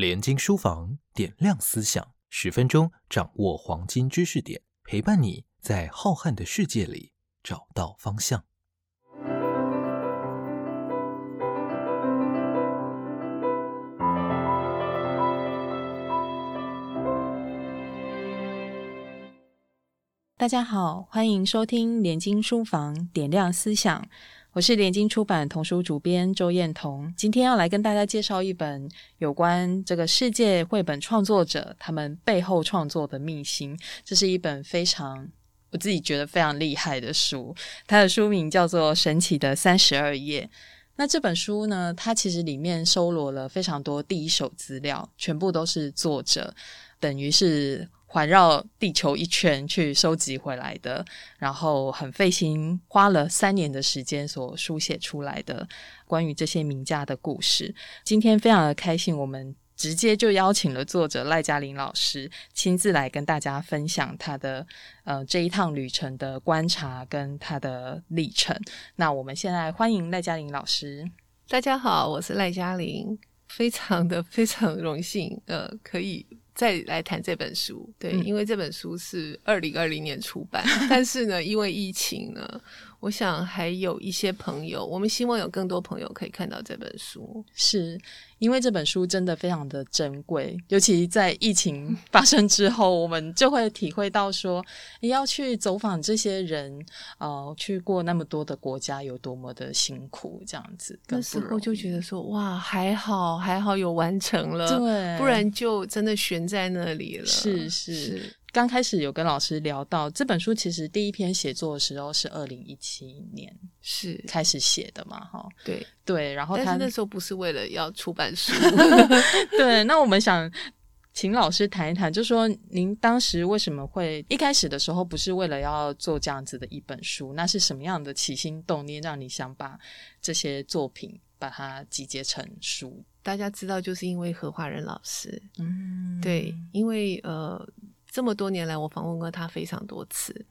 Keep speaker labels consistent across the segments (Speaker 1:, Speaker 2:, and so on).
Speaker 1: 联经书房点亮思想，十分钟掌握黄金知识点，陪伴你在浩瀚的世界里找到方向。
Speaker 2: 大家好，欢迎收听联经书房点亮思想。我是联经出版童书主编周燕彤，今天要来跟大家介绍一本有关这个世界绘本创作者他们背后创作的秘辛。这是一本非常我自己觉得非常厉害的书，它的书名叫做《神奇的三十二页》。那这本书呢，它其实里面收罗了非常多第一手资料，全部都是作者，等于是。环绕地球一圈去收集回来的，然后很费心，花了三年的时间所书写出来的关于这些名家的故事。今天非常的开心，我们直接就邀请了作者赖嘉玲老师亲自来跟大家分享他的呃这一趟旅程的观察跟他的历程。那我们现在欢迎赖嘉玲老师。
Speaker 3: 大家好，我是赖嘉玲，非常的非常荣幸，呃，可以。再来谈这本书，对，因为这本书是二零二零年出版，但是呢，因为疫情呢。我想还有一些朋友，我们希望有更多朋友可以看到这本书，
Speaker 2: 是因为这本书真的非常的珍贵，尤其在疫情 发生之后，我们就会体会到说，你要去走访这些人，呃，去过那么多的国家，有多么的辛苦，这样子。
Speaker 3: 那时候就觉得说，哇，还好，还好有完成了，
Speaker 2: 对，
Speaker 3: 不然就真的悬在那里了。
Speaker 2: 是是。刚开始有跟老师聊到这本书，其实第一篇写作的时候是二零一七年
Speaker 3: 是
Speaker 2: 开始写的嘛？哈，
Speaker 3: 对
Speaker 2: 对，然后他
Speaker 3: 那时候不是为了要出版书，
Speaker 2: 对。那我们想请老师谈一谈，就说您当时为什么会一开始的时候不是为了要做这样子的一本书？那是什么样的起心动念让你想把这些作品把它集结成书？
Speaker 3: 大家知道，就是因为何华仁老师，嗯，对，因为呃。这么多年来，我访问过他非常多次，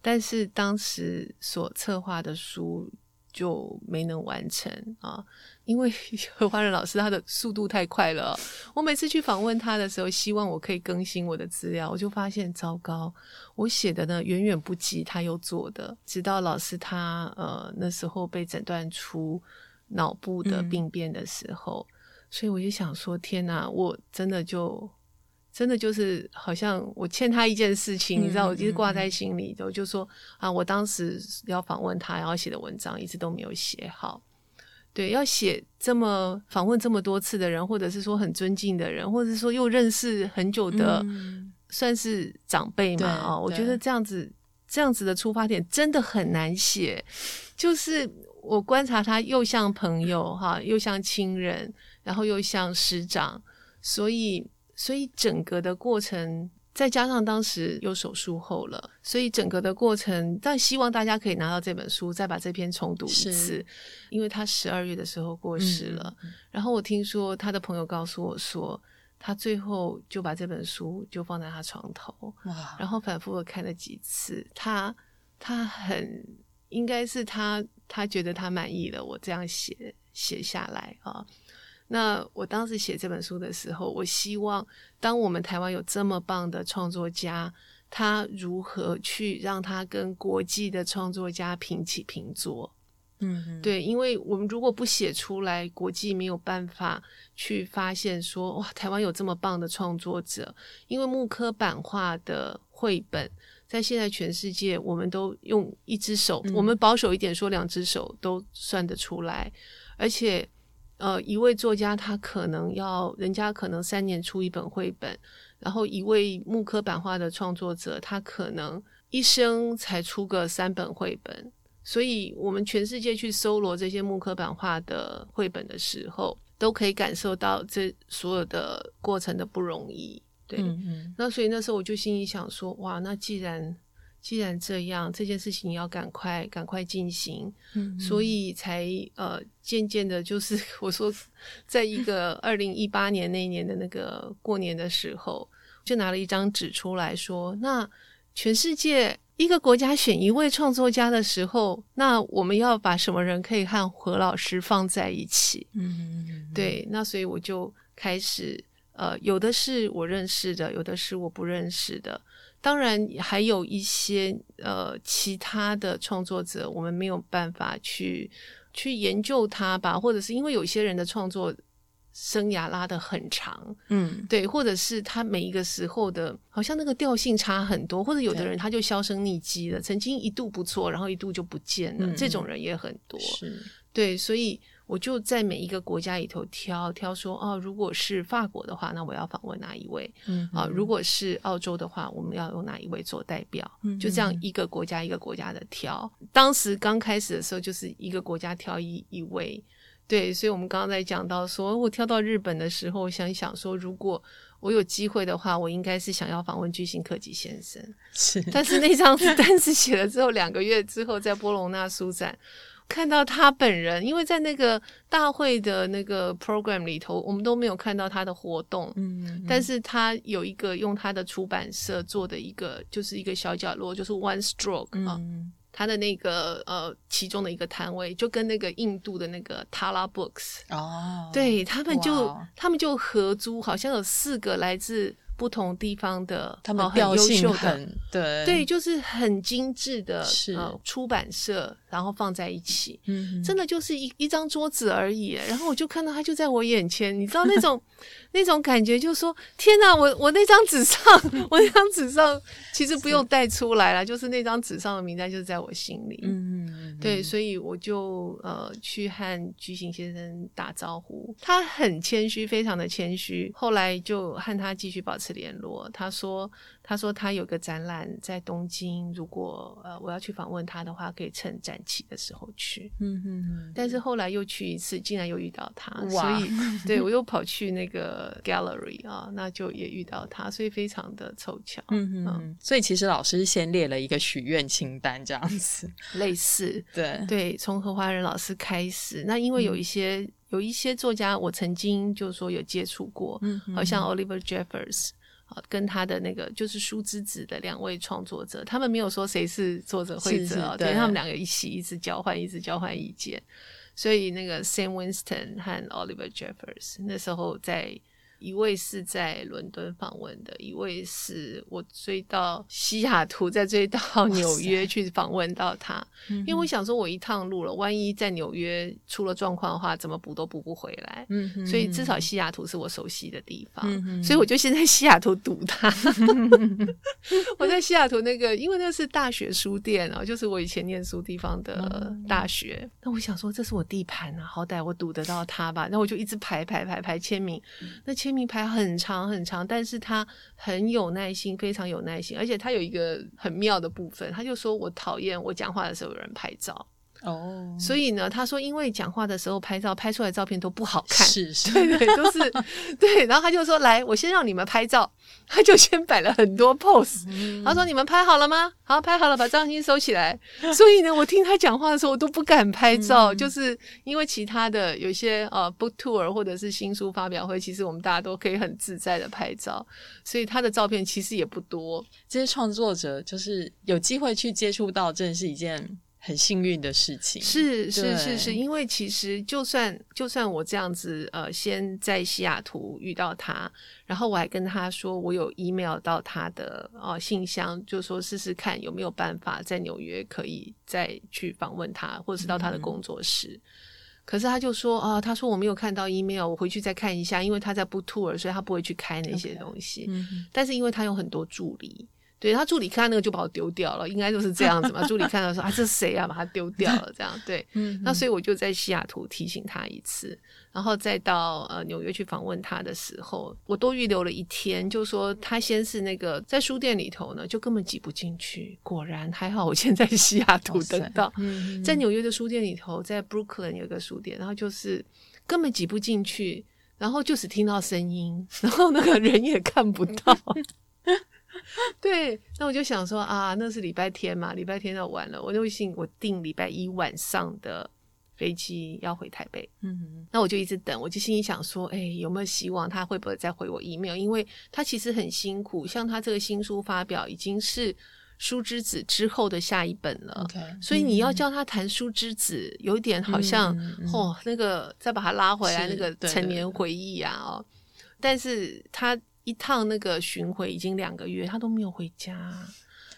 Speaker 3: 但是当时所策划的书就没能完成啊，因为何华仁老师他的速度太快了。我每次去访问他的时候，希望我可以更新我的资料，我就发现糟糕，我写的呢远远不及他又做的。直到老师他呃那时候被诊断出脑部的病变的时候，所以我就想说，天哪，我真的就。真的就是好像我欠他一件事情，你知道，我一直挂在心里，我就说啊，我当时要访问他，然后写的文章一直都没有写好。对，要写这么访问这么多次的人，或者是说很尊敬的人，或者是说又认识很久的，算是长辈嘛啊，我觉得这样子这样子的出发点真的很难写。就是我观察他，又像朋友哈，又像亲人，然后又像师长，所以。所以整个的过程，再加上当时又手术后了，所以整个的过程，但希望大家可以拿到这本书，再把这篇重读一次。因为他十二月的时候过世了，然后我听说他的朋友告诉我说，他最后就把这本书就放在他床头，然后反复的看了几次。他他很应该是他他觉得他满意了，我这样写写下来啊。那我当时写这本书的时候，我希望当我们台湾有这么棒的创作家，他如何去让他跟国际的创作家平起平坐？嗯，对，因为我们如果不写出来，国际没有办法去发现说，哇，台湾有这么棒的创作者。因为木刻版画的绘本，在现在全世界，我们都用一只手，我们保守一点说，两只手都算得出来，而且。呃，一位作家他可能要，人家可能三年出一本绘本，然后一位木刻版画的创作者，他可能一生才出个三本绘本。所以，我们全世界去搜罗这些木刻版画的绘本的时候，都可以感受到这所有的过程的不容易。对，那所以那时候我就心里想说，哇，那既然。既然这样，这件事情要赶快赶快进行，所以才呃渐渐的，就是 我说，在一个 二零一八年那一年的那个过年的时候，就拿了一张纸出来说，那全世界一个国家选一位创作家的时候，那我们要把什么人可以和何老师放在一起？嗯，对，那所以我就开始呃，有的是我认识的，有的是我不认识的。当然，还有一些呃其他的创作者，我们没有办法去去研究他吧，或者是因为有些人的创作。生涯拉的很长，嗯，对，或者是他每一个时候的，好像那个调性差很多，或者有的人他就销声匿迹了，曾经一度不错，然后一度就不见了，这种人也很多，
Speaker 2: 是，
Speaker 3: 对，所以我就在每一个国家里头挑挑说，哦，如果是法国的话，那我要访问哪一位？嗯，啊，如果是澳洲的话，我们要用哪一位做代表？嗯，就这样一个国家一个国家的挑。当时刚开始的时候，就是一个国家挑一一位。对，所以，我们刚刚在讲到，说我挑到日本的时候，我想想说，如果我有机会的话，我应该是想要访问巨星科技先生。
Speaker 2: 是，
Speaker 3: 但是那张 单子写了之后，两个月之后，在波隆纳书展看到他本人，因为在那个大会的那个 program 里头，我们都没有看到他的活动。嗯，但是他有一个用他的出版社做的一个，就是一个小角落，就是 One Stroke 啊。他的那个呃，其中的一个摊位，就跟那个印度的那个 Tala Books 哦，对他们就他们就合租，好像有四个来自。不同地方的，
Speaker 2: 他们调性很对，
Speaker 3: 对，就是很精致的呃出版社，然后放在一起，嗯，真的就是一一张桌子而已。然后我就看到他就在我眼前，你知道那种 那种感觉，就是说天哪，我我那张纸上，我那张纸上其实不用带出来了，就是那张纸上的名单就是在我心里，嗯，对，所以我就呃去和巨星先生打招呼，他很谦虚，非常的谦虚，后来就和他继续保持。次联络，他说：“他说他有个展览在东京，如果呃我要去访问他的话，可以趁展期的时候去。”嗯嗯但是后来又去一次，竟然又遇到他，所以 对我又跑去那个 gallery 啊，那就也遇到他，所以非常的凑巧。嗯
Speaker 2: 嗯。所以其实老师先列了一个许愿清单，这样子
Speaker 3: 类似。
Speaker 2: 对
Speaker 3: 对，从何华仁老师开始，那因为有一些。有一些作家，我曾经就是说有接触过，好像 Oliver Jeffers 啊，跟他的那个就是书之子的两位创作者，他们没有说谁是作者会者，对他们两个一起一直交换，一直交换意见，所以那个 Sam Winston 和 Oliver Jeffers 那时候在。一位是在伦敦访问的，一位是我追到西雅图，再追到纽约去访问到他。因为我想说，我一趟路了，万一在纽约出了状况的话，怎么补都补不回来。嗯，所以至少西雅图是我熟悉的地方，嗯所以我就先在西雅图堵他。我在西雅图那个，因为那是大学书店啊，就是我以前念书地方的大学。那我想说，这是我地盘啊，好歹我堵得到他吧。那我就一直排排排排签名，那签。名牌很长很长，但是他很有耐心，非常有耐心，而且他有一个很妙的部分，他就说我讨厌我讲话的时候有人拍照。哦，所以呢，他说，因为讲话的时候拍照，拍出来照片都不好看，
Speaker 2: 是是，
Speaker 3: 对对，都是 对。然后他就说，来，我先让你们拍照，他就先摆了很多 pose。他说，你们拍好了吗？好，拍好了，把照片收起来。所以呢，我听他讲话的时候，我都不敢拍照，就是因为其他的有些呃 book tour 或者是新书发表会，其实我们大家都可以很自在的拍照，所以他的照片其实也不多。
Speaker 2: 这些创作者就是有机会去接触到，真的是一件。很幸运的事情
Speaker 3: 是是是是，因为其实就算就算我这样子呃，先在西雅图遇到他，然后我还跟他说我有 email 到他的呃信箱，就说试试看有没有办法在纽约可以再去访问他，或者是到他的工作室。可是他就说啊，他说我没有看到 email，我回去再看一下，因为他在不 tour，所以他不会去开那些东西。但是因为他有很多助理。对他助理看到那个就把我丢掉了，应该就是这样子嘛。助理看到说啊，这是谁啊？把他丢掉了，这样对。那所以我就在西雅图提醒他一次，然后再到呃纽约去访问他的时候，我多预留了一天，就说他先是那个在书店里头呢，就根本挤不进去。果然还好，我现在西雅图等到，在纽约的书店里头，在 Brooklyn 有个书店，然后就是根本挤不进去，然后就只听到声音，然后那个人也看不到。对，那我就想说啊，那是礼拜天嘛，礼拜天要完了，我就信我订礼拜一晚上的飞机要回台北。嗯，那我就一直等，我就心里想说，哎，有没有希望他会不会再回我 email？因为他其实很辛苦，像他这个新书发表已经是《书之子》之后的下一本了，所以你要叫他谈《书之子》，有点好像哦，那个再把他拉回来那个陈年回忆啊，哦。但是他一趟那个巡回已经两个月，他都没有回家，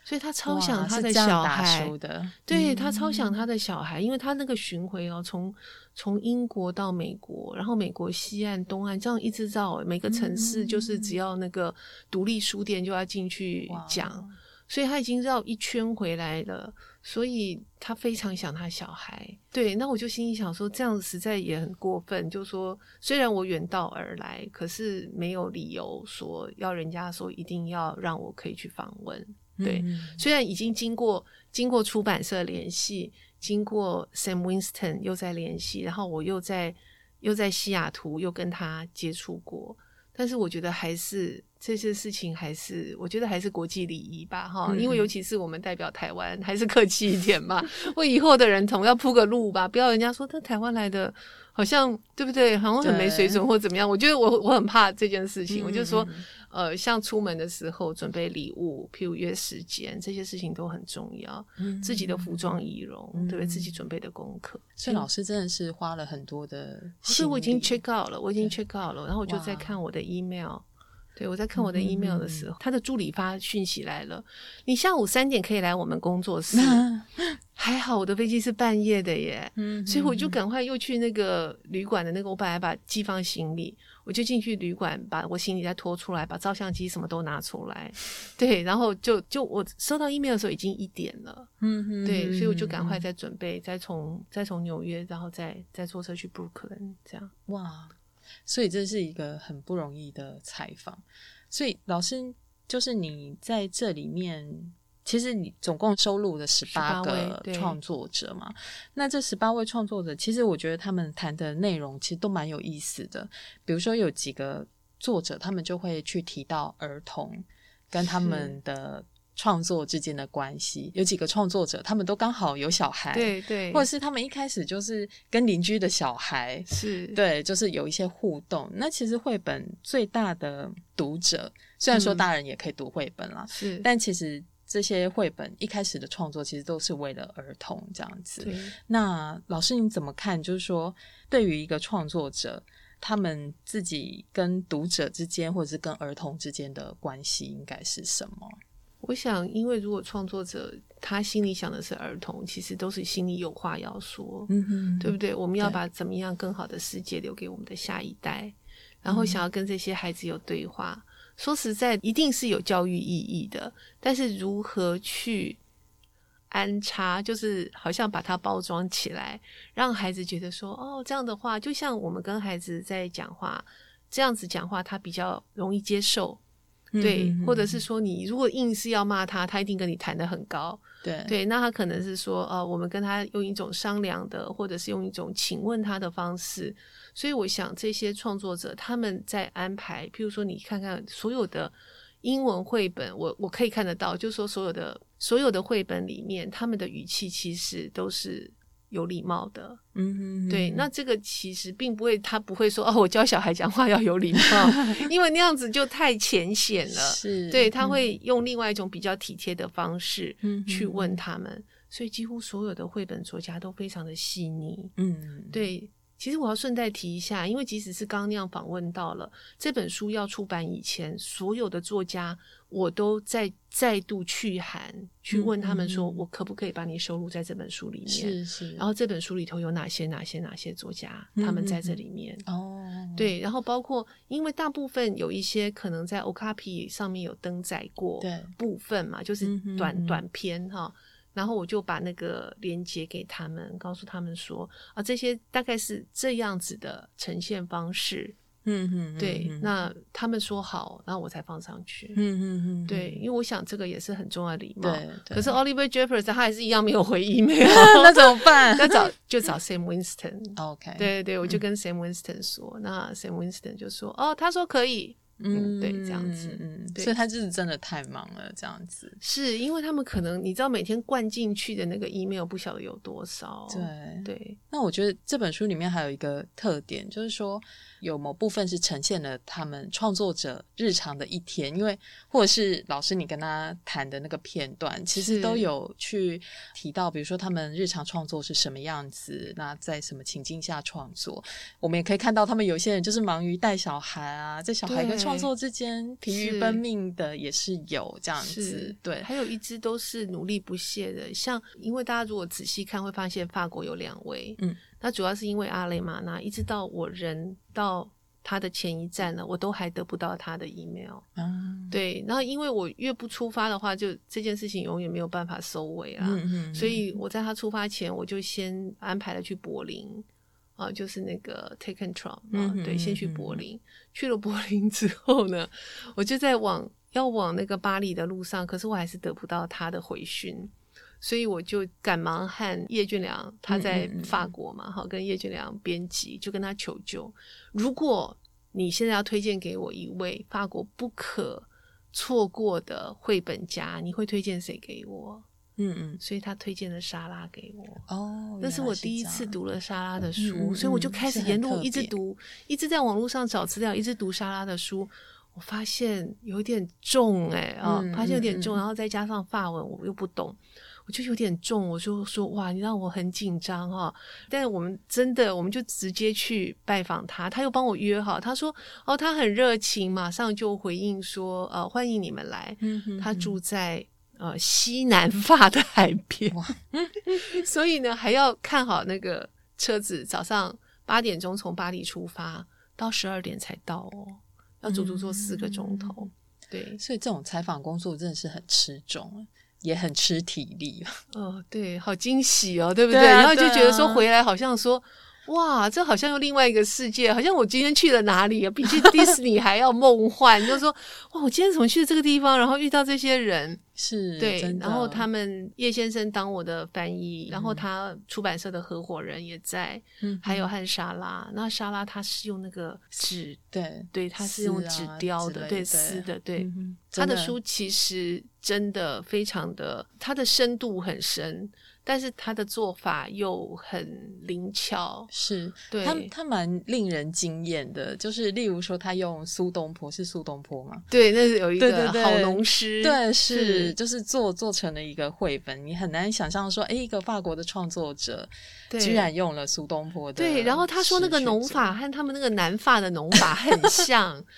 Speaker 3: 所以他超想他的小孩。
Speaker 2: 的，
Speaker 3: 对他超想他的小孩，因为他那个巡回哦，从从英国到美国，然后美国西岸、东岸这样一直到每个城市，就是只要那个独立书店就要进去讲。所以他已经绕一圈回来了，所以他非常想他小孩。对，那我就心里想说，这样实在也很过分。就说虽然我远道而来，可是没有理由说要人家说一定要让我可以去访问。对，虽然已经经过经过出版社联系，经过 Sam Winston 又在联系，然后我又在又在西雅图又跟他接触过，但是我觉得还是。这些事情还是我觉得还是国际礼仪吧，哈，因为尤其是我们代表台湾，还是客气一点嘛，为以后的人总要铺个路吧，不要人家说他台湾来的。好像对不对？好像很没水准或怎么样？我觉得我我很怕这件事情。我就说，呃，像出门的时候准备礼物，譬如约时间，这些事情都很重要。自己的服装仪容，对不对？自己准备的功课。
Speaker 2: 所以老师真的是花了很多的。
Speaker 3: 是我已经 check out 了，我已经 check out 了，然后我就在看我的 email。对，我在看我的 email 的时候，他的助理发讯息来了，你下午三点可以来我们工作室。还好我的飞机是半夜的耶，嗯所以我就赶快又去那个旅馆的那个，我本来把寄放行李，我就进去旅馆把我行李再拖出来，把照相机什么都拿出来。对，然后就就我收到 email 的时候已经一点了，嗯，对，所以我就赶快再准备，再从再从纽约，然后再再坐车去布鲁克林，这样
Speaker 2: 哇。所以这是一个很不容易的采访。所以老师，就是你在这里面，其实你总共收录了十八个创作者嘛？那这十八位创作者，其实我觉得他们谈的内容其实都蛮有意思的。比如说有几个作者，他们就会去提到儿童跟他们的。创作之间的关系，有几个创作者，他们都刚好有小孩，
Speaker 3: 对对，
Speaker 2: 或者是他们一开始就是跟邻居的小孩，
Speaker 3: 是
Speaker 2: 对，就是有一些互动。那其实绘本最大的读者，虽然说大人也可以读绘本啦，
Speaker 3: 是，
Speaker 2: 但其实这些绘本一开始的创作，其实都是为了儿童这样子。那老师你怎么看？就是说，对于一个创作者，他们自己跟读者之间，或者是跟儿童之间的关系，应该是什么？
Speaker 3: 我想，因为如果创作者他心里想的是儿童，其实都是心里有话要说，嗯哼，对不对？我们要把怎么样更好的世界留给我们的下一代，然后想要跟这些孩子有对话。说实在，一定是有教育意义的，但是如何去安插，就是好像把它包装起来，让孩子觉得说，哦，这样的话，就像我们跟孩子在讲话，这样子讲话，他比较容易接受。对，或者是说，你如果硬是要骂他，他一定跟你谈的很高。
Speaker 2: 对
Speaker 3: 对，那他可能是说，呃，我们跟他用一种商量的，或者是用一种请问他的方式。所以，我想这些创作者他们在安排，譬如说，你看看所有的英文绘本，我我可以看得到，就是说，所有的所有的绘本里面，他们的语气其实都是。有礼貌的，嗯，对，那这个其实并不会，他不会说哦，我教小孩讲话要有礼貌，因为那样子就太浅显了。
Speaker 2: 是，
Speaker 3: 对他会用另外一种比较体贴的方式去问他们，所以几乎所有的绘本作家都非常的细腻。嗯，对。其实我要顺带提一下，因为即使是刚刚那样访问到了这本书要出版以前，所有的作家我都在再度去函去问他们说，我可不可以把你收录在这本书里面？
Speaker 2: 是是。
Speaker 3: 然后这本书里头有哪些哪些哪些作家，他们在这里面哦。对，然后包括因为大部分有一些可能在 Okapi 上面有登载过部分嘛，就是短短篇哈。然后我就把那个链接给他们，告诉他们说啊，这些大概是这样子的呈现方式。嗯嗯，对。那他们说好，然后我才放上去。嗯嗯嗯，对，因为我想这个也是很重要的礼貌。
Speaker 2: 对。
Speaker 3: 可是 Oliver Jeffers 他还是一样没有回 email，
Speaker 2: 那怎么办？
Speaker 3: 那找就找 Sam Winston。
Speaker 2: OK。
Speaker 3: 对对对，我就跟 Sam Winston 说，那 Sam Winston 就说哦，他说可以。嗯，对，这样子，嗯，
Speaker 2: 所以他就是真的太忙了，这样子。
Speaker 3: 是因为他们可能你知道每天灌进去的那个 email 不晓得有多少。
Speaker 2: 对
Speaker 3: 对。
Speaker 2: 那我觉得这本书里面还有一个特点，就是说有某部分是呈现了他们创作者日常的一天，因为或者是老师你跟他谈的那个片段，其实都有去提到，比如说他们日常创作是什么样子，那在什么情境下创作，我们也可以看到他们有些人就是忙于带小孩啊，这小孩跟创作之间疲于奔命的也是有这样子。对，
Speaker 3: 还有一支都是努力不懈的，像因为大家如果仔细看会发现法国有两位，嗯，那主要是因为阿雷玛娜，一直到我人到他的前一站呢，我都还得不到他的 email。嗯，对，然后因为我越不出发的话，就这件事情永远没有办法收尾啊。嗯嗯，所以我在他出发前，我就先安排了去柏林。啊，就是那个 take control 啊，对，先去柏林。去了柏林之后呢，我就在往要往那个巴黎的路上，可是我还是得不到他的回讯，所以我就赶忙和叶俊良，他在法国嘛，好，跟叶俊良编辑就跟他求救。如果你现在要推荐给我一位法国不可错过的绘本家，你会推荐谁给我？嗯嗯，所以他推荐了莎拉给我哦，那是我第一次读了莎拉的书，所以我就开始沿路一直读，一直在网络上找资料，一直读莎拉的书。我发现有点重哎啊，发现有点重，然后再加上法文我又不懂，我就有点重，我就说哇，你让我很紧张哈。但是我们真的，我们就直接去拜访他，他又帮我约好，他说哦，他很热情，马上就回应说呃，欢迎你们来。他住在。呃，西南法的海边，所以呢，还要看好那个车子。早上八点钟从巴黎出发，到十二点才到哦，要足足坐四个钟头。对，
Speaker 2: 所以这种采访工作真的是很吃重，也很吃体力。
Speaker 3: 哦，对，好惊喜哦，对不对？然后就觉得说回来好像说。哇，这好像又另外一个世界，好像我今天去了哪里啊？比去迪士尼还要梦幻。就是说哇，我今天怎么去了这个地方，然后遇到这些人，
Speaker 2: 是
Speaker 3: 对，然后他们叶先生当我的翻译，然后他出版社的合伙人也在，还有和莎拉。那莎拉他是用那个纸，
Speaker 2: 对
Speaker 3: 对，他是用纸雕的，对丝的，对。他的书其实真的非常的，他的深度很深。但是他的做法又很灵巧，
Speaker 2: 是对他他蛮令人惊艳的。就是例如说，他用苏东坡是苏东坡吗？
Speaker 3: 对，那是有一个好农诗，
Speaker 2: 对，是就是做做成了一个绘本。你很难想象说，哎，一个法国的创作者居然用了苏东坡的。
Speaker 3: 对，然后他说那个农法和他们那个南法的农法很像。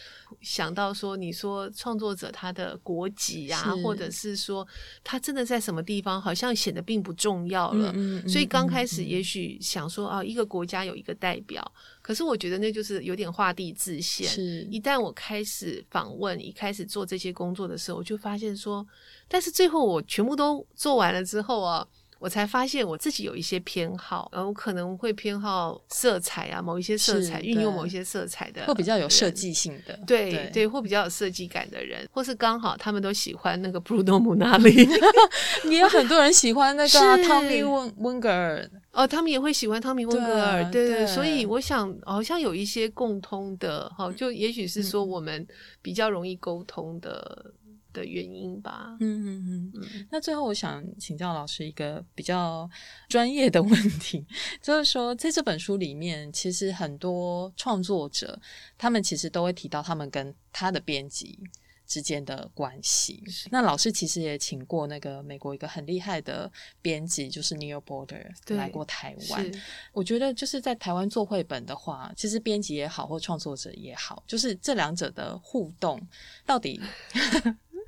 Speaker 3: 想到说，你说创作者他的国籍啊，或者是说他真的在什么地方，好像显得并不重要了。所以刚开始也许想说啊，一个国家有一个代表，可是我觉得那就是有点画地自限。
Speaker 2: 是，
Speaker 3: 一旦我开始访问，一开始做这些工作的时候，我就发现说，但是最后我全部都做完了之后啊。我才发现我自己有一些偏好，然后可能会偏好色彩啊，某一些色彩运用某一些色彩的，
Speaker 2: 会比较有设计性的，
Speaker 3: 对对，或比较有设计感的人，或是刚好他们都喜欢那个布鲁诺姆纳里，
Speaker 2: 也有很多人喜欢那个汤米温温格尔，
Speaker 3: 哦，他们也会喜欢汤米温格尔，对对，所以我想好像有一些共通的，哈，就也许是说我们比较容易沟通的。的原因吧。嗯
Speaker 2: 嗯嗯。那最后，我想请教老师一个比较专业的问题，就是说，在这本书里面，其实很多创作者他们其实都会提到他们跟他的编辑之间的关系。那老师其实也请过那个美国一个很厉害的编辑，就是 Neil Border 来过台湾。我觉得就是在台湾做绘本的话，其实编辑也好，或创作者也好，就是这两者的互动到底。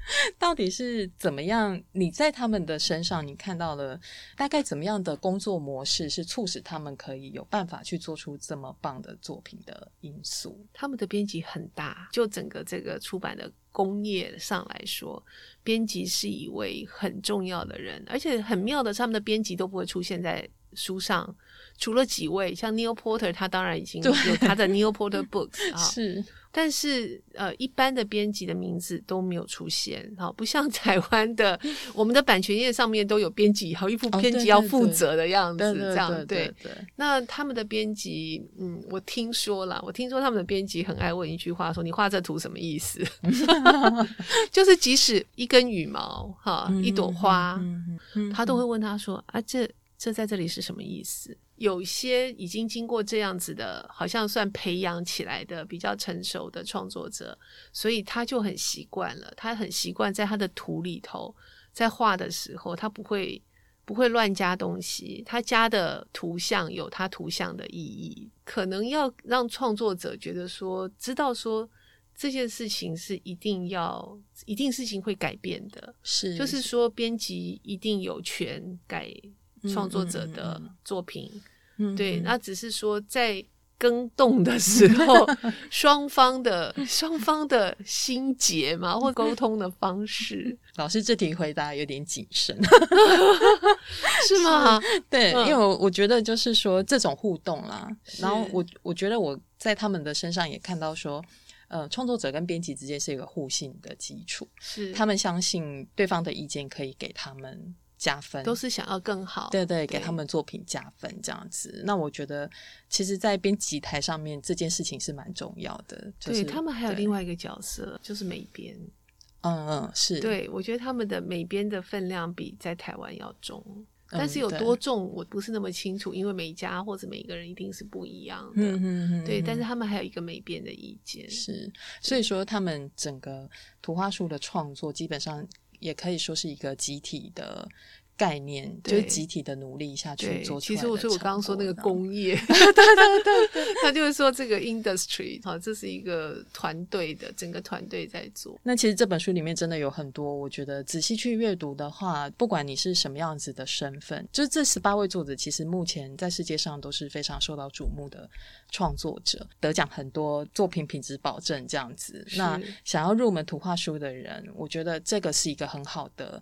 Speaker 2: 到底是怎么样？你在他们的身上，你看到了大概怎么样的工作模式，是促使他们可以有办法去做出这么棒的作品的因素？
Speaker 3: 他们的编辑很大，就整个这个出版的工业上来说，编辑是一位很重要的人，而且很妙的，他们的编辑都不会出现在书上，除了几位像 Neil Porter，他当然已经有他的 Neil Porter Books 啊，
Speaker 2: 是。
Speaker 3: 但是，呃，一般的编辑的名字都没有出现，好，不像台湾的，我们的版权页上面都有编辑，好一副编辑要负责的样子，这样对。那他们的编辑，嗯，我听说了，我听说他们的编辑很爱问一句话，说你画这图什么意思？就是即使一根羽毛，哈，一朵花，他都会问他说啊，这这在这里是什么意思？有些已经经过这样子的，好像算培养起来的比较成熟的创作者，所以他就很习惯了。他很习惯在他的图里头，在画的时候，他不会不会乱加东西。他加的图像有他图像的意义，可能要让创作者觉得说，知道说这件事情是一定要一定事情会改变的，
Speaker 2: 是
Speaker 3: 就是说编辑一定有权改创作者的作品。对，那只是说在更动的时候，双方的双方的心结嘛，或沟通的方式。
Speaker 2: 老师这题回答有点谨慎，
Speaker 3: 是吗？
Speaker 2: 对，因为我我觉得就是说这种互动啦，然后我我觉得我在他们的身上也看到说，呃，创作者跟编辑之间是一个互信的基础，
Speaker 3: 是
Speaker 2: 他们相信对方的意见可以给他们。加分
Speaker 3: 都是想要更好，
Speaker 2: 对对，给他们作品加分这样子。那我觉得，其实，在编辑台上面这件事情是蛮重要的。对
Speaker 3: 他们还有另外一个角色，就是美编。
Speaker 2: 嗯嗯，是。
Speaker 3: 对，我觉得他们的美编的分量比在台湾要重，但是有多重，我不是那么清楚，因为每家或者每一个人一定是不一样的。嗯嗯嗯。对，但是他们还有一个美编的意见。
Speaker 2: 是，所以说他们整个图画书的创作基本上。也可以说是一个集体的概念，就是集体的努力下去做
Speaker 3: 出来其实我
Speaker 2: 说
Speaker 3: 我刚刚说那个工业，
Speaker 2: 对对对对，
Speaker 3: 他就是说这个 industry 哈，这是一个团队的，整个团队在做。
Speaker 2: 那其实这本书里面真的有很多，我觉得仔细去阅读的话，不管你是什么样子的身份，就是这十八位作者，其实目前在世界上都是非常受到瞩目的创作者，得奖很多，作品品质保证这样子。那想要入门图画书的人，我觉得这个是一个很好的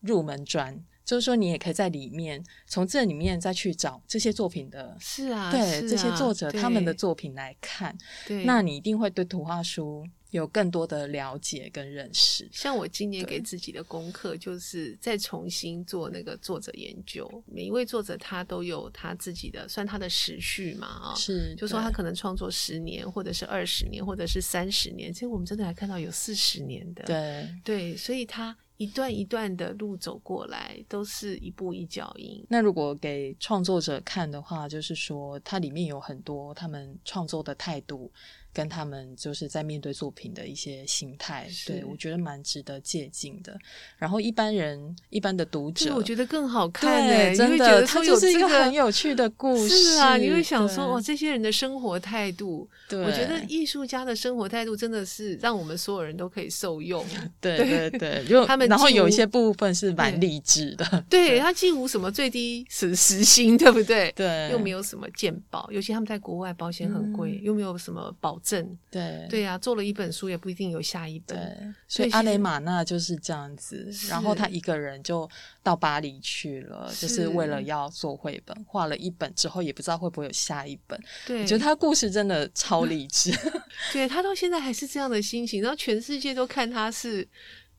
Speaker 2: 入门砖。就是说，你也可以在里面从这里面再去找这些作品的，
Speaker 3: 是啊，
Speaker 2: 对这些作者他们的作品来看，
Speaker 3: 对，
Speaker 2: 那你一定会对图画书有更多的了解跟认识。
Speaker 3: 像我今年给自己的功课，就是再重新做那个作者研究。每一位作者他都有他自己的，算他的时序嘛，啊，
Speaker 2: 是，
Speaker 3: 就说他可能创作十年，或者是二十年，或者是三十年。其实我们真的还看到有四十年的，
Speaker 2: 对
Speaker 3: 对，所以他。一段一段的路走过来，都是一步一脚印。
Speaker 2: 那如果给创作者看的话，就是说它里面有很多他们创作的态度。跟他们就是在面对作品的一些心态，对我觉得蛮值得借鉴的。然后一般人、一般的读者，
Speaker 3: 我觉得更好看诶，
Speaker 2: 真的，它就是一个很有趣的故 事
Speaker 3: 啊！你会想说，哇，这些人的生活态度，
Speaker 2: 对，
Speaker 3: 我觉得艺术家的生活态度真的是让我们所有人都可以受用。
Speaker 2: 对对对，就他们，然后有一些部分是蛮励志的。
Speaker 3: 对他既无什么最低时时薪，对不对？
Speaker 2: 对，
Speaker 3: 又没有什么鉴保，尤其他们在国外保险很贵，又没有什么保。证
Speaker 2: 对
Speaker 3: 对呀，做了一本书也不一定有下一
Speaker 2: 本，所以阿雷玛纳就是这样子。然后他一个人就到巴黎去了，就是为了要做绘本，画了一本之后也不知道会不会有下一本。
Speaker 3: 对，
Speaker 2: 我觉得他故事真的超励志。
Speaker 3: 对他到现在还是这样的心情，然后全世界都看他是。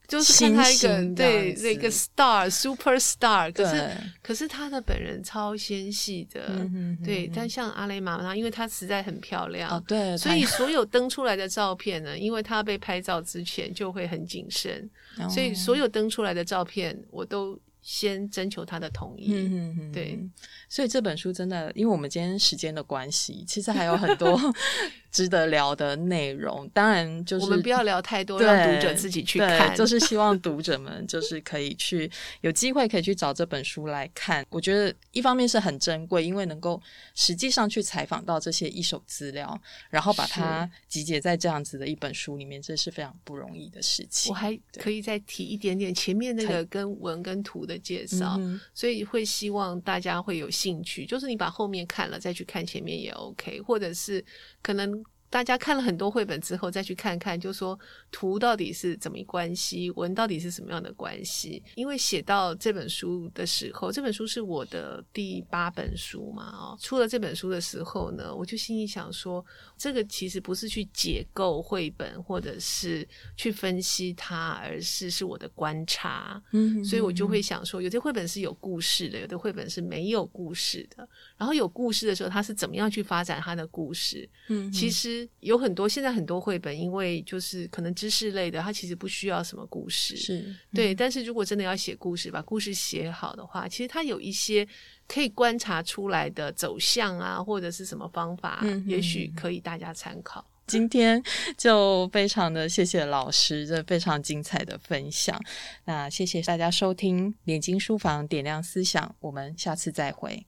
Speaker 3: 就是看他一个对那个 star super star，可是可是他的本人超纤细的，对。但像阿雷玛妈，因为她实在很漂亮，
Speaker 2: 对，
Speaker 3: 所以所有登出来的照片呢，因为她被拍照之前就会很谨慎，所以所有登出来的照片我都先征求她的同意。对，
Speaker 2: 所以这本书真的，因为我们今天时间的关系，其实还有很多。值得聊的内容，当然就是
Speaker 3: 我们不要聊太多，让读者自己去看。
Speaker 2: 就是希望读者们就是可以去有机会可以去找这本书来看。我觉得一方面是很珍贵，因为能够实际上去采访到这些一手资料，然后把它集结在这样子的一本书里面，这是非常不容易的事情。
Speaker 3: 我还可以再提一点点前面那个跟文跟图的介绍，所以会希望大家会有进去。就是你把后面看了再去看前面也 OK，或者是可能。大家看了很多绘本之后，再去看看，就说图到底是怎么关系，文到底是什么样的关系？因为写到这本书的时候，这本书是我的第八本书嘛，哦，出了这本书的时候呢，我就心里想说，这个其实不是去解构绘本，或者是去分析它，而是是我的观察。嗯，所以我就会想说，有些绘本是有故事的，有的绘本是没有故事的。然后有故事的时候，它是怎么样去发展它的故事？嗯，其实。有很多现在很多绘本，因为就是可能知识类的，它其实不需要什么故事，
Speaker 2: 是
Speaker 3: 对。但是如果真的要写故事，把故事写好的话，其实它有一些可以观察出来的走向啊，或者是什么方法，也许可以大家参考。
Speaker 2: 今天就非常的谢谢老师这非常精彩的分享，那谢谢大家收听连经书房点亮思想，我们下次再会。